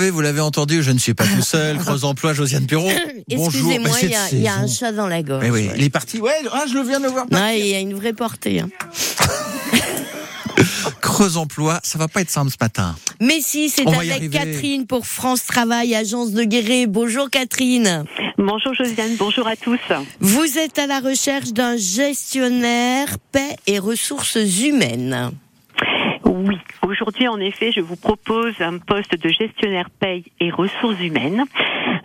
retrouver, vous l'avez entendu, je ne suis pas tout seul. Creuse Emploi, Josiane Perrault. Bonjour. Excusez-moi, Mais il y, a- y un chat dans la gorge. Eh oui, ouais. il est parti. Ouais, ah, je le viens de voir. Non, il y a une vraie portée. hein. Creuse Emploi, ça va pas être simple ce matin. Mais si, c'est avec. Catherine pour France Travail, agence de Guéret. Bonjour Catherine. Bonjour Josiane, bonjour à tous. Vous êtes à la recherche d'un gestionnaire paix et ressources humaines. Oui, aujourd'hui en effet, je vous propose un poste de gestionnaire paye et ressources humaines.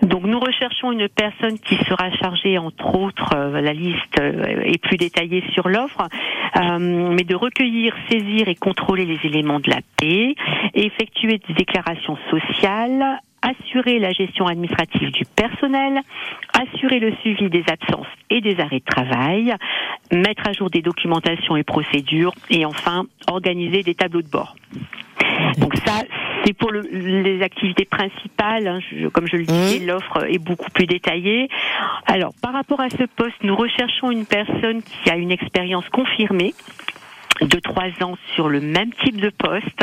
Donc nous recherchons une personne qui sera chargée, entre autres, euh, la liste euh, est plus détaillée sur l'offre, euh, mais de recueillir, saisir et contrôler les éléments de la paix, effectuer des déclarations sociales, assurer la gestion administrative du personnel, assurer le suivi des absences et des arrêts de travail, mettre à jour des documentations et procédures, et enfin organiser des tableaux de bord. Donc ça, c'est pour le- les activités principales. hein. Je- comme je le disais, l'offre est beaucoup plus détaillée. Alors, par rapport à ce poste, nous recherchons une personne qui a une expérience confirmée de trois ans sur le même type de poste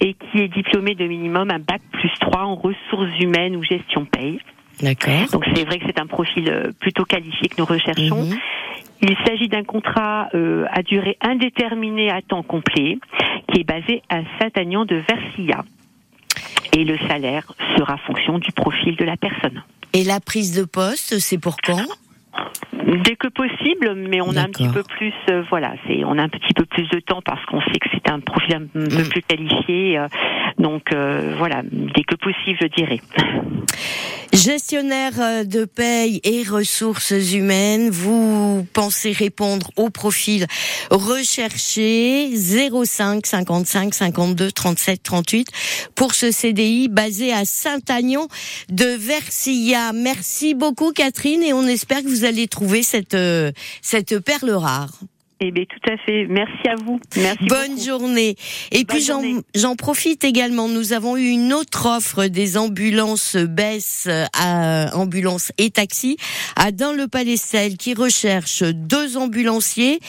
et qui est diplômé de minimum un bac plus 3 en ressources humaines ou gestion paye. D'accord. Donc c'est vrai que c'est un profil euh, plutôt qualifié que nous recherchons. Mhm. Il s'agit d'un contrat euh, à durée indéterminée à temps complet qui est basé à Saint-Agnan de Versilla. Et le salaire sera fonction du profil de la personne. Et la prise de poste, c'est pour quand? Dès que possible, mais on a un petit peu plus, euh, voilà, c'est, on a un petit peu plus de temps parce qu'on sait que c'est un profil un peu Mm. plus qualifié. euh, donc euh, voilà, dès que possible, je dirais. Gestionnaire euh, de paye et ressources humaines, vous pensez répondre au profil recherché 05 55 52 37 38 pour ce CDI basé à Saint-Agnan de Versilla. Merci beaucoup Catherine et on espère que vous allez trouver cette euh, cette perle rare. Eh bien, tout à fait. Merci à vous. Merci. Bonne beaucoup. journée. Et Bonne puis j'en profite également. Nous avons eu une autre offre des ambulances baisse à ambulances et taxis à Dain-le-Palestel qui recherche deux ambulanciers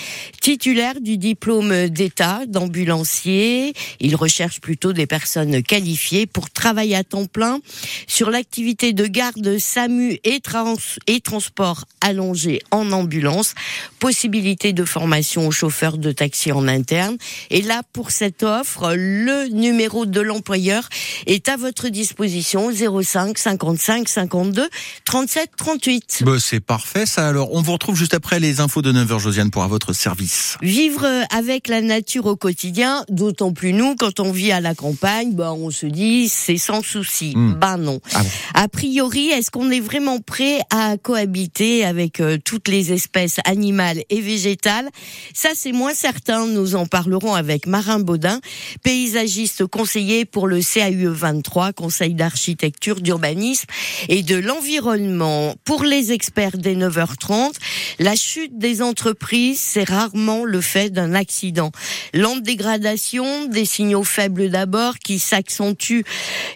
titulaires du diplôme d'État d'ambulancier. Ils recherchent plutôt des personnes qualifiées pour travailler à temps plein sur l'activité de garde SAMU et, trans et transport allongé en ambulance. Possibilité de formation aux chauffeurs de taxi en interne. Et là, pour cette offre, le numéro de l'employeur est à votre disposition 05 55 52 37 38. Bah, c'est parfait ça alors. On vous retrouve juste après les infos de 9h Josiane pour à votre service. Vivre avec la nature au quotidien, d'autant plus nous, quand on vit à la campagne, bah, on se dit c'est sans souci. Hmm. Ben non. Ah bon. A priori, est-ce qu'on est vraiment prêt à cohabiter avec euh, toutes les espèces animales et végétales Ça, c'est moins certain. Nous en parlerons avec Marin Baudin, paysagiste conseiller pour le CAUE 23, Conseil d'architecture, d'urbanisme et de l'environnement. Pour les experts des 9h30, la chute des entreprises, c'est rarement le fait d'un accident. Lente dégradation, des signaux faibles d'abord qui s'accentuent,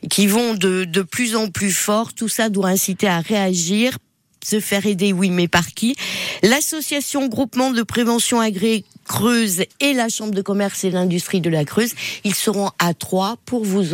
qui vont de, de plus en plus fort. Tout ça doit inciter à réagir se faire aider, oui, mais par qui? L'association Groupement de Prévention Agré Creuse et la Chambre de commerce et d'industrie de la Creuse, ils seront à trois pour vous